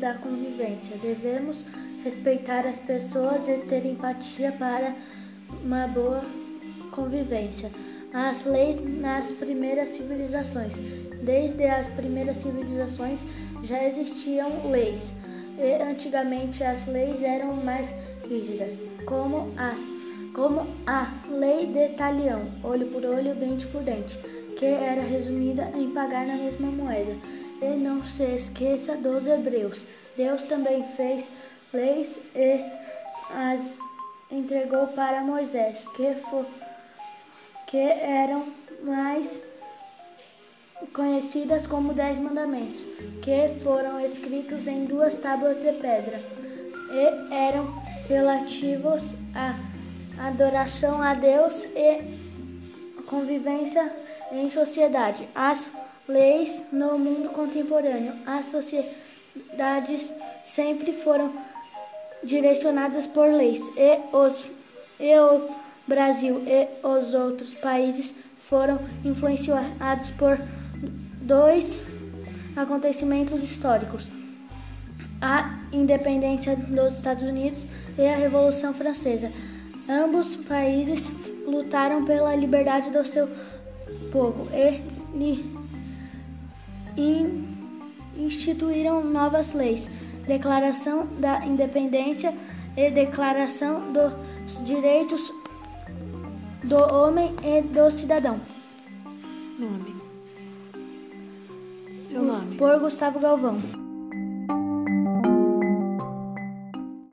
da convivência. Devemos respeitar as pessoas e ter empatia para uma boa convivência. As leis nas primeiras civilizações. Desde as primeiras civilizações já existiam leis. E antigamente as leis eram mais rígidas, como as como a lei de Talião, olho por olho, dente por dente, que era resumida em pagar na mesma moeda. E não se esqueça dos hebreus. Deus também fez leis e as entregou para Moisés, que, for, que eram mais conhecidas como Dez Mandamentos, que foram escritos em duas tábuas de pedra e eram relativos à adoração a Deus e convivência em sociedade. As leis no mundo contemporâneo, as sociedades sempre foram direcionadas por leis. E os e o Brasil e os outros países foram influenciados por dois acontecimentos históricos: a independência dos Estados Unidos e a Revolução Francesa. Ambos países lutaram pela liberdade do seu povo e instituíram novas leis, Declaração da Independência e Declaração dos Direitos do Homem e do Cidadão. Nome. Seu nome. Por Gustavo Galvão.